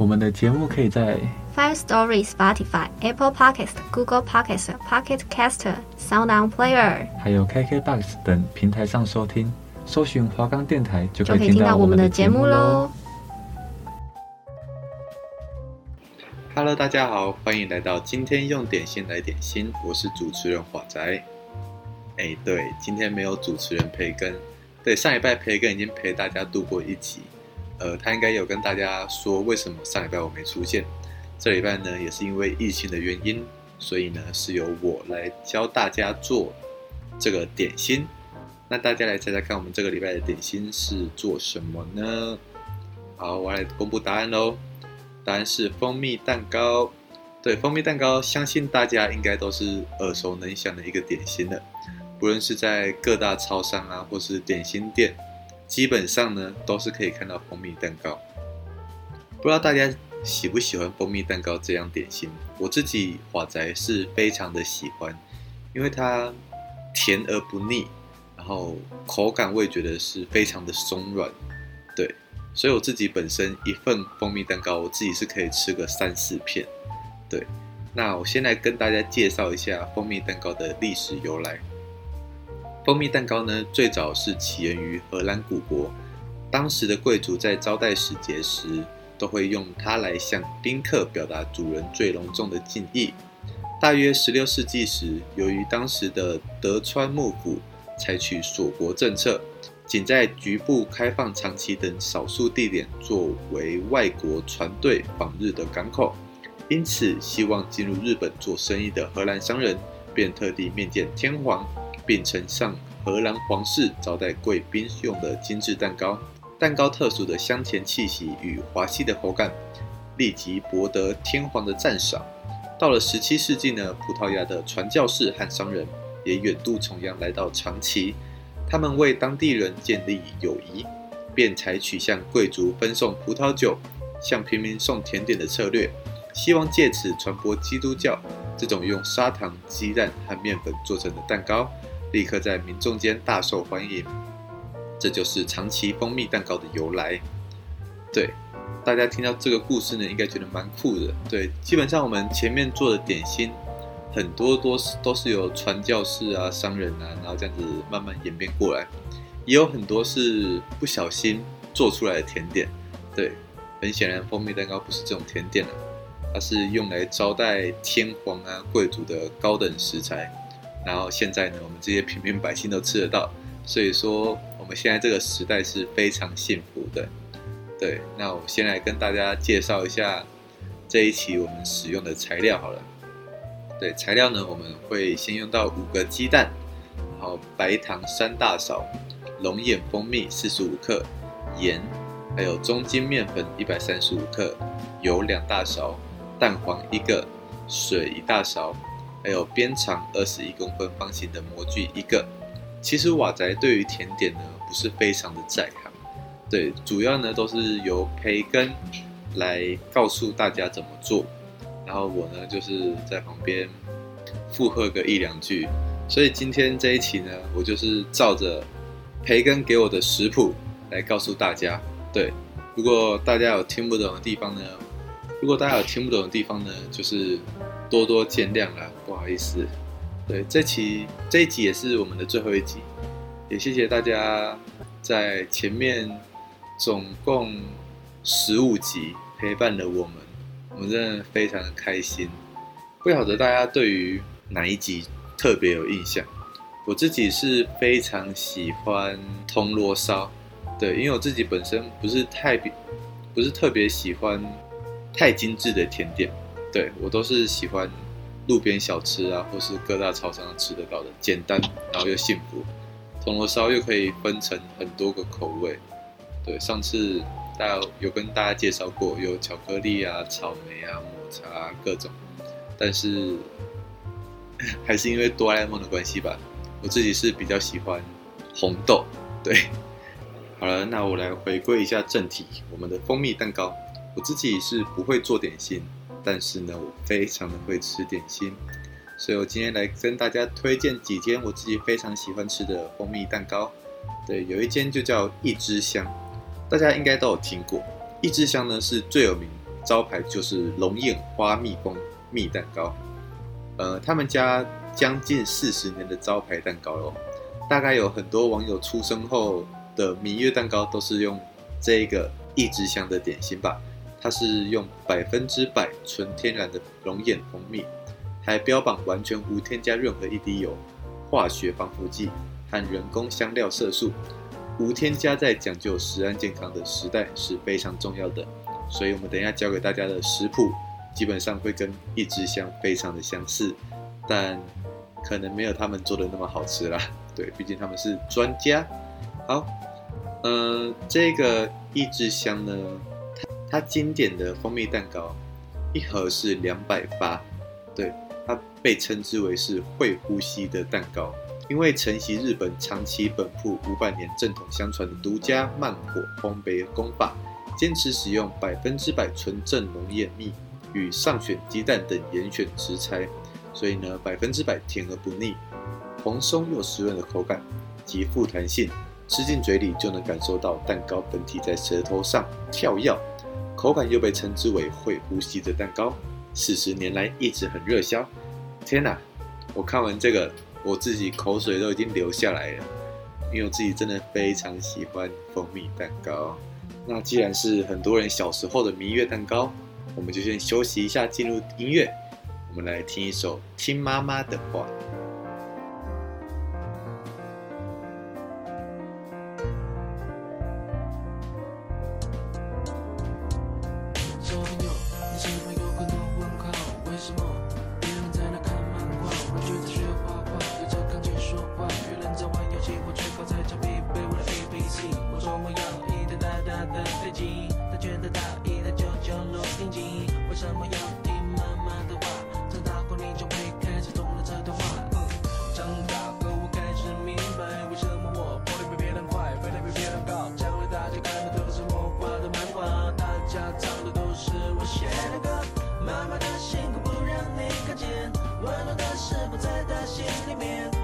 我们的节目可以在 Five Story、Spotify、Apple Podcast、Google Podcast、Pocket Caster、Sound On Player，还有 KKBox 等平台上收听。搜寻华冈电台就可以听到我们的节目喽。Hello，大家好，欢迎来到今天用点心来点心，我是主持人华仔。哎，对，今天没有主持人培根。对，上礼拜培根已经陪大家度过一集。呃，他应该有跟大家说为什么上礼拜我没出现。这礼拜呢，也是因为疫情的原因，所以呢是由我来教大家做这个点心。那大家来猜猜看，我们这个礼拜的点心是做什么呢？好，我来公布答案喽。答案是蜂蜜蛋糕。对，蜂蜜蛋糕，相信大家应该都是耳熟能详的一个点心了。不论是在各大超商啊，或是点心店。基本上呢，都是可以看到蜂蜜蛋糕。不知道大家喜不喜欢蜂蜜蛋糕这样点心？我自己华仔是非常的喜欢，因为它甜而不腻，然后口感我也觉得是非常的松软。对，所以我自己本身一份蜂蜜蛋糕，我自己是可以吃个三四片。对，那我先来跟大家介绍一下蜂蜜蛋糕的历史由来。蜂蜜蛋糕呢，最早是起源于荷兰古国。当时的贵族在招待使节时，都会用它来向宾客表达主人最隆重的敬意。大约16世纪时，由于当时的德川幕府采取锁国政策，仅在局部开放长崎等少数地点作为外国船队访日的港口，因此希望进入日本做生意的荷兰商人便特地面见天皇。并呈上荷兰皇室招待贵宾用的精致蛋糕，蛋糕特殊的香甜气息与滑细的口感，立即博得天皇的赞赏。到了十七世纪呢，葡萄牙的传教士和商人也远渡重洋来到长崎，他们为当地人建立友谊，便采取向贵族分送葡萄酒、向平民送甜点的策略，希望借此传播基督教。这种用砂糖、鸡蛋和面粉做成的蛋糕。立刻在民众间大受欢迎，这就是长崎蜂蜜蛋糕的由来。对，大家听到这个故事呢，应该觉得蛮酷的。对，基本上我们前面做的点心，很多都是都是由传教士啊、商人啊，然后这样子慢慢演变过来，也有很多是不小心做出来的甜点。对，很显然蜂蜜蛋糕不是这种甜点啊，它是用来招待天皇啊、贵族的高等食材。然后现在呢，我们这些平民百姓都吃得到，所以说我们现在这个时代是非常幸福的。对，那我先来跟大家介绍一下这一期我们使用的材料好了。对，材料呢，我们会先用到五个鸡蛋，然后白糖三大勺，龙眼蜂蜜四十五克，盐，还有中筋面粉一百三十五克，油两大勺，蛋黄一个，水一大勺。还有边长二十一公分方形的模具一个。其实瓦宅对于甜点呢不是非常的在行，对，主要呢都是由培根来告诉大家怎么做，然后我呢就是在旁边附和个一两句。所以今天这一期呢，我就是照着培根给我的食谱来告诉大家。对，如果大家有听不懂的地方呢，如果大家有听不懂的地方呢，就是。多多见谅啦，不好意思。对，这期这一集也是我们的最后一集，也谢谢大家在前面总共十五集陪伴了我们，我们真的非常的开心。不晓得大家对于哪一集特别有印象？我自己是非常喜欢铜锣烧，对，因为我自己本身不是太不是特别喜欢太精致的甜点。对，我都是喜欢路边小吃啊，或是各大超商吃得到的，简单然后又幸福。铜锣烧又可以分成很多个口味。对，上次大家有，有跟大家介绍过，有巧克力啊、草莓啊、抹茶啊各种，但是 还是因为哆啦 A 梦的关系吧，我自己是比较喜欢红豆。对，好了，那我来回归一下正题，我们的蜂蜜蛋糕，我自己是不会做点心，但是呢，我非常的会吃点心。所以我今天来跟大家推荐几间我自己非常喜欢吃的蜂蜜蛋糕。对，有一间就叫一枝香，大家应该都有听过。一枝香呢是最有名招牌，就是龙眼花蜜蜂蜜蛋糕。呃，他们家将近四十年的招牌蛋糕喽。大概有很多网友出生后的蜜月蛋糕都是用这个一枝香的点心吧。它是用百分之百纯天然的龙眼蜂蜜。还标榜完全无添加任何一滴油、化学防腐剂和人工香料色素，无添加在讲究食安健康的时代是非常重要的。所以，我们等一下教给大家的食谱，基本上会跟一枝香非常的相似，但可能没有他们做的那么好吃啦。对，毕竟他们是专家。好，呃，这个一枝香呢，它经典的蜂蜜蛋糕，一盒是两百八，对。它被称之为是会呼吸的蛋糕，因为承袭日本长崎本铺五百年正统相传的独家慢火烘焙工法，坚持使用百分之百纯正龙眼蜜与上选鸡蛋等严选食材，所以呢，百分之百甜而不腻，蓬松又湿润的口感，极富弹性，吃进嘴里就能感受到蛋糕本体在舌头上跳跃，口感又被称之为会呼吸的蛋糕，四十年来一直很热销。天哪！我看完这个，我自己口水都已经流下来了，因为我自己真的非常喜欢蜂蜜蛋糕。那既然是很多人小时候的蜜月蛋糕，我们就先休息一下，进入音乐。我们来听一首《听妈妈的话》。Jellyman.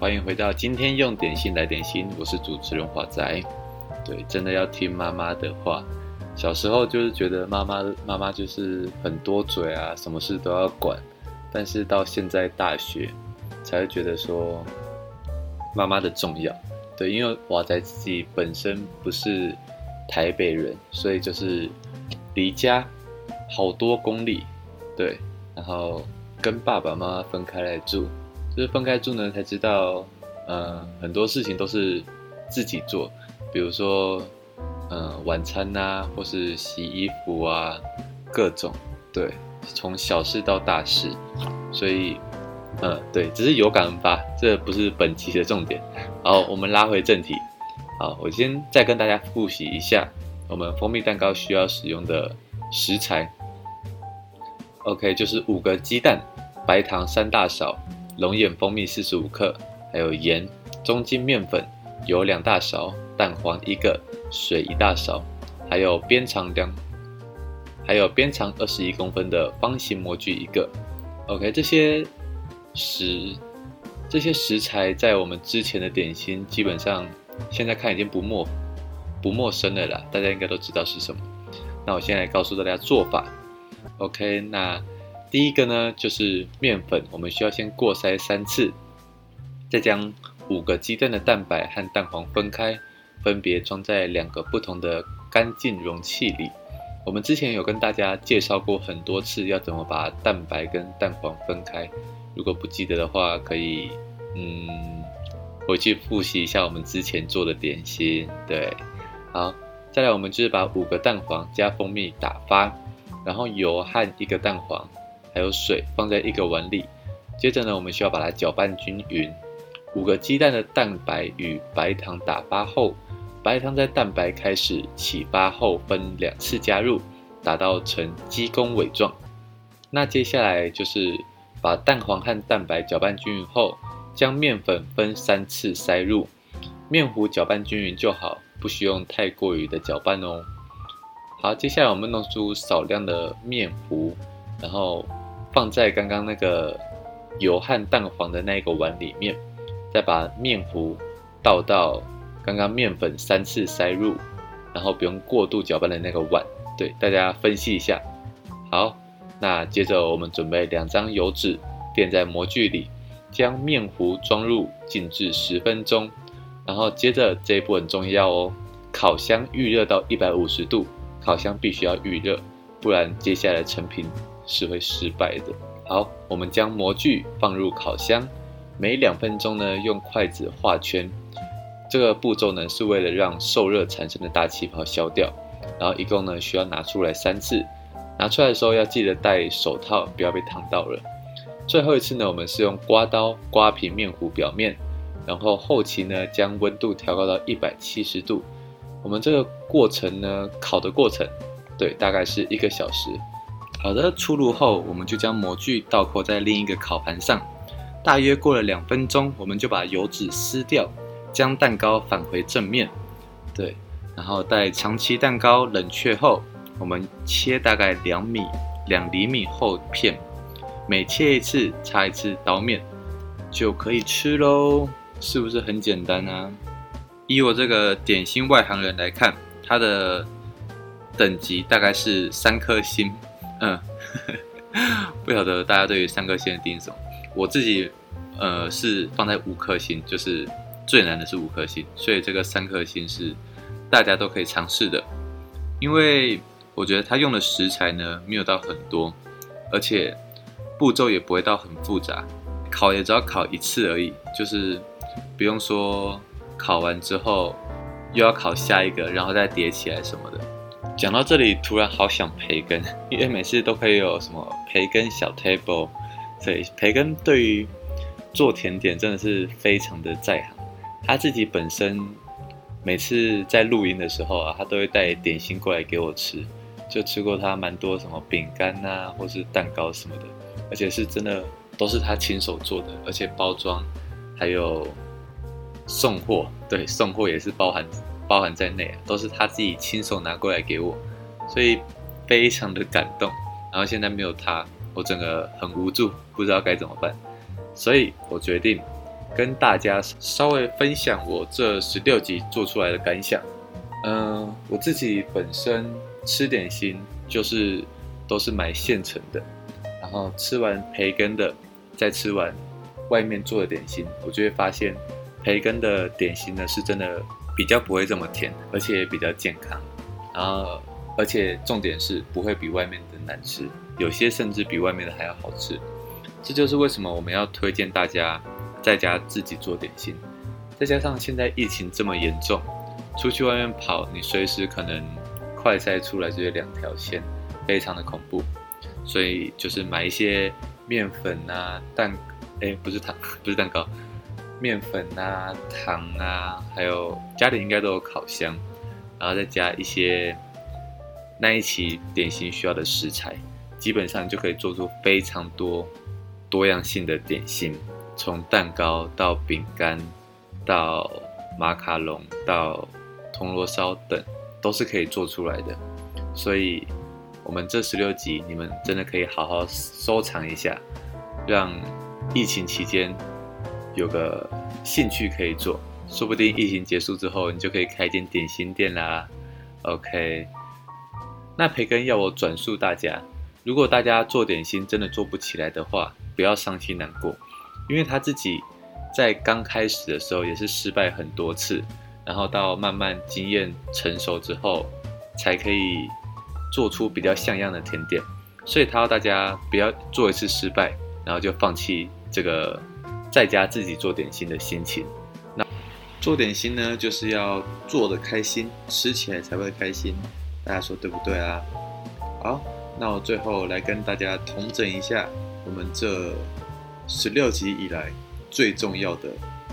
欢迎回到今天用点心来点心，我是主持人华仔。对，真的要听妈妈的话。小时候就是觉得妈妈妈妈就是很多嘴啊，什么事都要管。但是到现在大学，才会觉得说妈妈的重要。对，因为华仔自己本身不是台北人，所以就是离家好多公里。对，然后跟爸爸妈妈分开来住。就是分开住呢，才知道，呃，很多事情都是自己做，比如说，呃，晚餐呐、啊，或是洗衣服啊，各种，对，从小事到大事，所以，呃，对，只是有感而发，这不是本期的重点。好，我们拉回正题，好，我先再跟大家复习一下我们蜂蜜蛋糕需要使用的食材，OK，就是五个鸡蛋，白糖三大勺。龙眼蜂蜜四十五克，还有盐、中筋面粉、油两大勺、蛋黄一个、水一大勺，还有边长两，还有边长二十一公分的方形模具一个。OK，这些食这些食材在我们之前的点心基本上现在看已经不陌不陌生了啦，大家应该都知道是什么。那我现在告诉大家做法。OK，那。第一个呢，就是面粉，我们需要先过筛三次，再将五个鸡蛋的蛋白和蛋黄分开，分别装在两个不同的干净容器里。我们之前有跟大家介绍过很多次，要怎么把蛋白跟蛋黄分开。如果不记得的话，可以嗯回去复习一下我们之前做的点心。对，好，再来我们就是把五个蛋黄加蜂蜜打发，然后油和一个蛋黄。还有水放在一个碗里，接着呢，我们需要把它搅拌均匀。五个鸡蛋的蛋白与白糖打发后，白糖在蛋白开始起发后分两次加入，打到呈鸡公尾状。那接下来就是把蛋黄和蛋白搅拌均匀后，将面粉分三次塞入，面糊搅拌均匀就好，不需用太过于的搅拌哦。好，接下来我们弄出少量的面糊，然后。放在刚刚那个油和蛋黄的那个碗里面，再把面糊倒到刚刚面粉三次塞入，然后不用过度搅拌的那个碗。对，大家分析一下。好，那接着我们准备两张油纸垫在模具里，将面糊装入静置十分钟，然后接着这一步很重要哦，烤箱预热到一百五十度，烤箱必须要预热，不然接下来成品。是会失败的。好，我们将模具放入烤箱，每两分钟呢，用筷子画圈。这个步骤呢，是为了让受热产生的大气泡消掉。然后一共呢，需要拿出来三次。拿出来的时候要记得戴手套，不要被烫到了。最后一次呢，我们是用刮刀刮平面糊表面，然后后期呢，将温度调高到一百七十度。我们这个过程呢，烤的过程，对，大概是一个小时。好的，出炉后，我们就将模具倒扣在另一个烤盘上。大约过了两分钟，我们就把油脂撕掉，将蛋糕返回正面。对，然后待长崎蛋糕冷却后，我们切大概两米、两厘米厚片，每切一次擦一次刀面，就可以吃喽。是不是很简单啊？以我这个点心外行人来看，它的等级大概是三颗星。嗯，不晓得大家对于三颗星的定义什么？我自己呃是放在五颗星，就是最难的是五颗星，所以这个三颗星是大家都可以尝试的。因为我觉得它用的食材呢没有到很多，而且步骤也不会到很复杂，烤也只要烤一次而已，就是不用说烤完之后又要烤下一个，然后再叠起来什么。讲到这里，突然好想培根，因为每次都可以有什么培根小 table，所以培根对于做甜点真的是非常的在行。他自己本身每次在录音的时候啊，他都会带点心过来给我吃，就吃过他蛮多什么饼干啊，或是蛋糕什么的，而且是真的都是他亲手做的，而且包装还有送货，对，送货也是包含。包含在内，都是他自己亲手拿过来给我，所以非常的感动。然后现在没有他，我整个很无助，不知道该怎么办。所以我决定跟大家稍微分享我这十六集做出来的感想。嗯，我自己本身吃点心就是都是买现成的，然后吃完培根的，再吃完外面做的点心，我就会发现培根的点心呢是真的比较不会这么甜，而且也比较健康。然后，而且重点是不会比外面的难吃，有些甚至比外面的还要好吃。这就是为什么我们要推荐大家在家自己做点心。再加上现在疫情这么严重，出去外面跑，你随时可能快筛出来就是两条线，非常的恐怖。所以就是买一些面粉啊、蛋，哎，不是糖，不是蛋糕，面粉啊、糖啊，还有家里应该都有烤箱，然后再加一些那一期点心需要的食材，基本上就可以做出非常多。多样性的点心，从蛋糕到饼干，到马卡龙，到铜锣烧等，都是可以做出来的。所以，我们这十六集你们真的可以好好收藏一下，让疫情期间有个兴趣可以做，说不定疫情结束之后，你就可以开一间点心店啦。OK，那培根要我转述大家，如果大家做点心真的做不起来的话，不要伤心难过，因为他自己在刚开始的时候也是失败很多次，然后到慢慢经验成熟之后，才可以做出比较像样的甜点。所以他要大家不要做一次失败，然后就放弃这个在家自己做点心的心情。那做点心呢，就是要做的开心，吃起来才会开心。大家说对不对啊？好，那我最后来跟大家同整一下。我们这十六集以来最重要的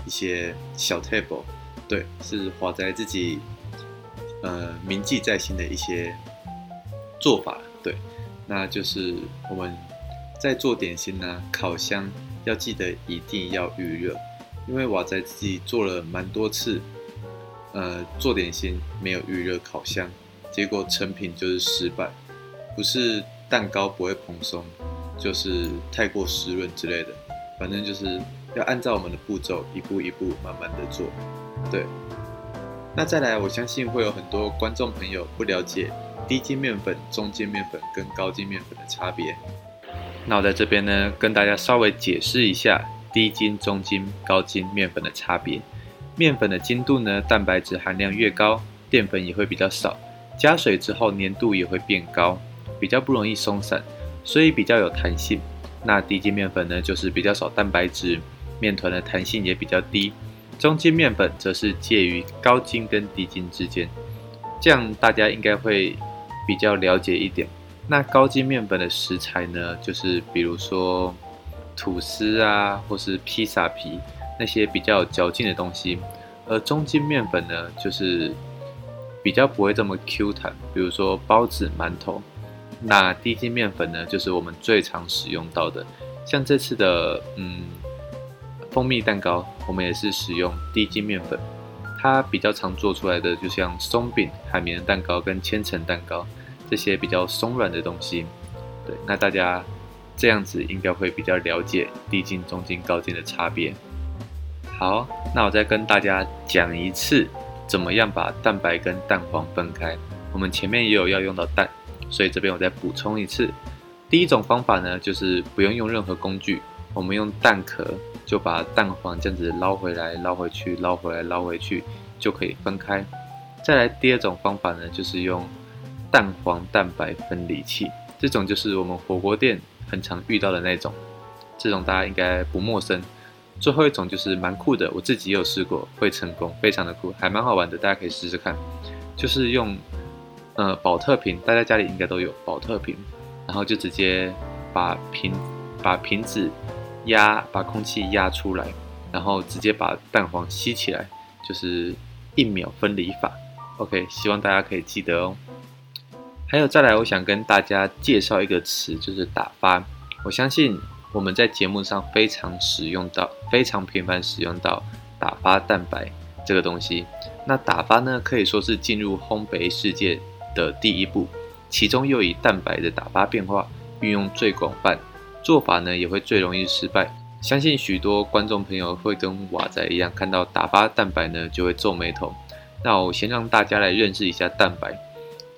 一些小 table，对，是华仔自己呃铭记在心的一些做法，对，那就是我们在做点心呢，烤箱要记得一定要预热，因为瓦仔自己做了蛮多次，呃，做点心没有预热烤箱，结果成品就是失败，不是蛋糕不会蓬松。就是太过湿润之类的，反正就是要按照我们的步骤，一步一步慢慢的做。对，那再来，我相信会有很多观众朋友不了解低筋面粉、中筋面粉跟高筋面粉的差别。那我在这边呢，跟大家稍微解释一下低筋、中筋、高筋面粉的差别。面粉的筋度呢，蛋白质含量越高，淀粉也会比较少，加水之后粘度也会变高，比较不容易松散。所以比较有弹性，那低筋面粉呢，就是比较少蛋白质，面团的弹性也比较低。中筋面粉则是介于高筋跟低筋之间，这样大家应该会比较了解一点。那高筋面粉的食材呢，就是比如说吐司啊，或是披萨皮那些比较有嚼劲的东西，而中筋面粉呢，就是比较不会这么 Q 弹，比如说包子、馒头。那低筋面粉呢，就是我们最常使用到的，像这次的嗯蜂蜜蛋糕，我们也是使用低筋面粉。它比较常做出来的，就像松饼、海绵蛋糕跟千层蛋糕这些比较松软的东西。对，那大家这样子应该会比较了解低筋、中筋、高筋的差别。好，那我再跟大家讲一次，怎么样把蛋白跟蛋黄分开。我们前面也有要用到蛋。所以这边我再补充一次，第一种方法呢，就是不用用任何工具，我们用蛋壳就把蛋黄这样子捞回来、捞回去、捞回来、捞回去，就可以分开。再来第二种方法呢，就是用蛋黄蛋白分离器，这种就是我们火锅店很常遇到的那种，这种大家应该不陌生。最后一种就是蛮酷的，我自己也有试过，会成功，非常的酷，还蛮好玩的，大家可以试试看，就是用。呃，宝特瓶，大家家里应该都有宝特瓶，然后就直接把瓶把瓶子压，把空气压出来，然后直接把蛋黄吸起来，就是一秒分离法。OK，希望大家可以记得哦。还有再来，我想跟大家介绍一个词，就是打发。我相信我们在节目上非常使用到，非常频繁使用到打发蛋白这个东西。那打发呢，可以说是进入烘焙世界的第一步，其中又以蛋白的打发变化运用最广泛，做法呢也会最容易失败。相信许多观众朋友会跟瓦仔一样，看到打发蛋白呢就会皱眉头。那我先让大家来认识一下蛋白。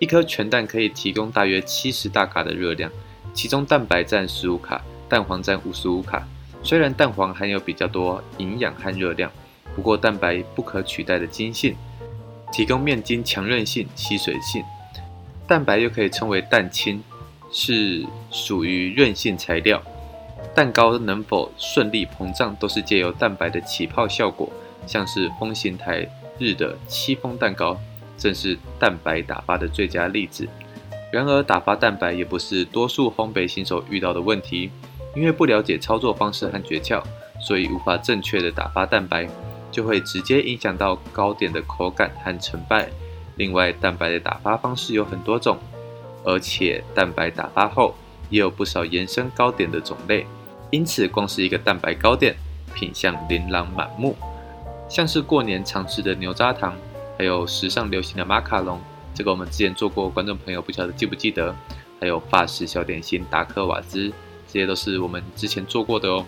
一颗全蛋可以提供大约七十大卡的热量，其中蛋白占十五卡，蛋黄占五十五卡。虽然蛋黄含有比较多营养和热量，不过蛋白不可取代的筋性，提供面筋强韧性、吸水性。蛋白又可以称为蛋清，是属于韧性材料。蛋糕能否顺利膨胀，都是借由蛋白的起泡效果。像是风行台日的戚风蛋糕，正是蛋白打发的最佳例子。然而，打发蛋白也不是多数烘焙新手遇到的问题，因为不了解操作方式和诀窍，所以无法正确的打发蛋白，就会直接影响到糕点的口感和成败。另外，蛋白的打发方式有很多种，而且蛋白打发后也有不少延伸糕点的种类。因此，光是一个蛋白糕点，品相琳琅满目，像是过年常吃的牛轧糖，还有时尚流行的马卡龙，这个我们之前做过，观众朋友不晓得记不记得？还有法式小点心达克瓦兹，这些都是我们之前做过的哦。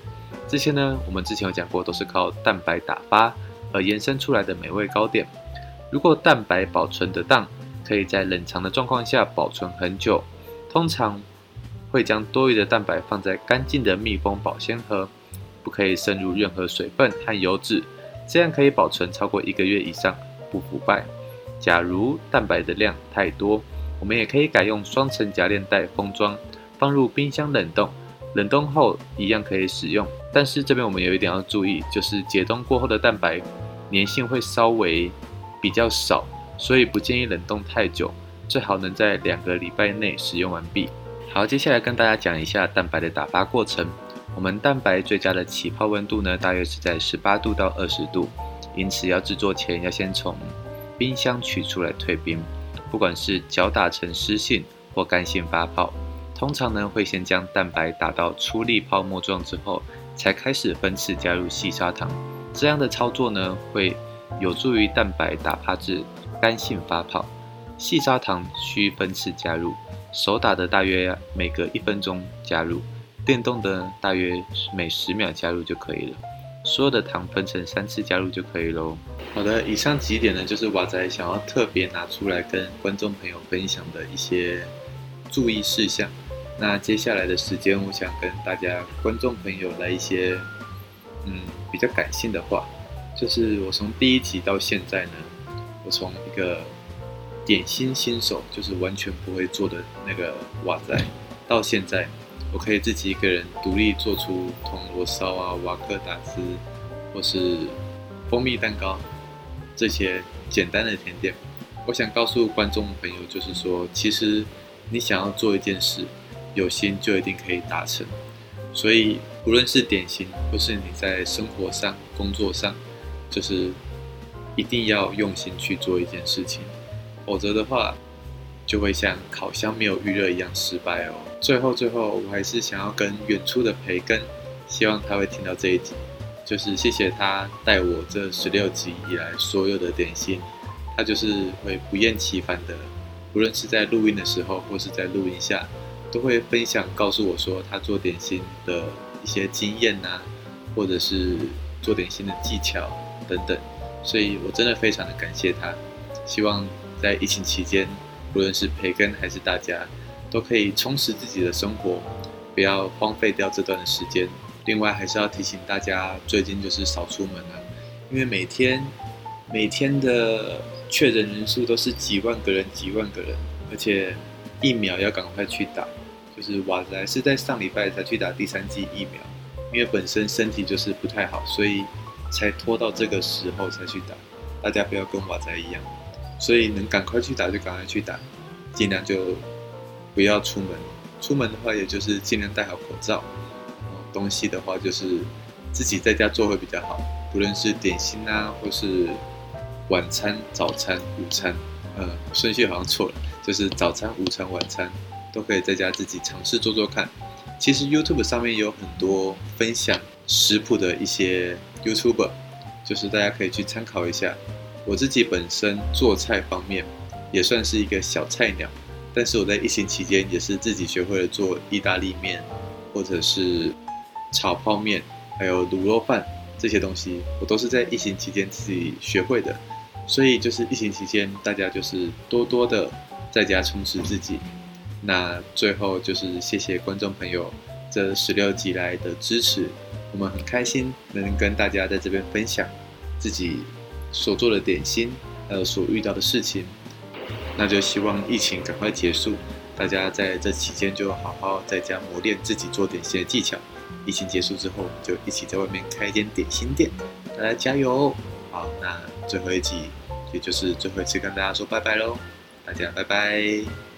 这些呢，我们之前有讲过，都是靠蛋白打发而延伸出来的美味糕点。如果蛋白保存得当，可以在冷藏的状况下保存很久，通常。会将多余的蛋白放在干净的密封保鲜盒，不可以渗入任何水分和油脂，这样可以保存超过一个月以上，不腐败。假如蛋白的量太多，我们也可以改用双层夹链袋封装，放入冰箱冷冻，冷冻后一样可以使用。但是这边我们有一点要注意，就是解冻过后的蛋白粘性会稍微比较少，所以不建议冷冻太久，最好能在两个礼拜内使用完毕。好，接下来跟大家讲一下蛋白的打发过程。我们蛋白最佳的起泡温度呢，大约是在十八度到二十度，因此要制作前要先从冰箱取出来退冰。不管是搅打成湿性或干性发泡，通常呢会先将蛋白打到粗粒泡沫状之后，才开始分次加入细砂糖。这样的操作呢，会有助于蛋白打发至干性发泡。细砂糖需分次加入。手打的大约每隔一分钟加入，电动的大约每十秒加入就可以了。所有的糖分成三次加入就可以喽。好的，以上几点呢，就是瓦仔想要特别拿出来跟观众朋友分享的一些注意事项。那接下来的时间，我想跟大家观众朋友来一些嗯比较感性的话，就是我从第一集到现在呢，我从一个。点心新手就是完全不会做的那个瓦仔，到现在我可以自己一个人独立做出铜锣烧啊、瓦克达斯或是蜂蜜蛋糕这些简单的甜点。我想告诉观众朋友，就是说，其实你想要做一件事，有心就一定可以达成。所以，无论是点心，或是你在生活上、工作上，就是一定要用心去做一件事情。否则的话，就会像烤箱没有预热一样失败哦。最后，最后，我还是想要跟远处的培根，希望他会听到这一集，就是谢谢他带我这十六集以来所有的点心，他就是会不厌其烦的，无论是在录音的时候或是在录音下，都会分享告诉我说他做点心的一些经验呐、或者是做点心的技巧等等，所以我真的非常的感谢他，希望。在疫情期间，无论是培根还是大家，都可以充实自己的生活，不要荒废掉这段的时间。另外，还是要提醒大家，最近就是少出门了，因为每天每天的确诊人数都是几万个人、几万个人，而且疫苗要赶快去打。就是瓦仔是在上礼拜才去打第三剂疫苗，因为本身身体就是不太好，所以才拖到这个时候才去打。大家不要跟瓦仔一样。所以能赶快去打就赶快去打，尽量就不要出门。出门的话，也就是尽量戴好口罩。东西的话，就是自己在家做会比较好。不论是点心啊，或是晚餐、早餐、午餐，呃，顺序好像错了，就是早餐、午餐、晚餐都可以在家自己尝试做做看。其实 YouTube 上面有很多分享食谱的一些 YouTuber，就是大家可以去参考一下。我自己本身做菜方面也算是一个小菜鸟，但是我在疫情期间也是自己学会了做意大利面，或者是炒泡面，还有卤肉饭这些东西，我都是在疫情期间自己学会的。所以就是疫情期间，大家就是多多的在家充实自己。那最后就是谢谢观众朋友这十六集来的支持，我们很开心能跟大家在这边分享自己所做的点心，还有所遇到的事情。那就希望疫情赶快结束，大家在这期间就好好在家磨练自己做点心的技巧。疫情结束之后，我们就一起在外面开一间点心店，大家加油！好，那最后一集，也就是最后一次跟大家说拜拜喽，大家拜拜。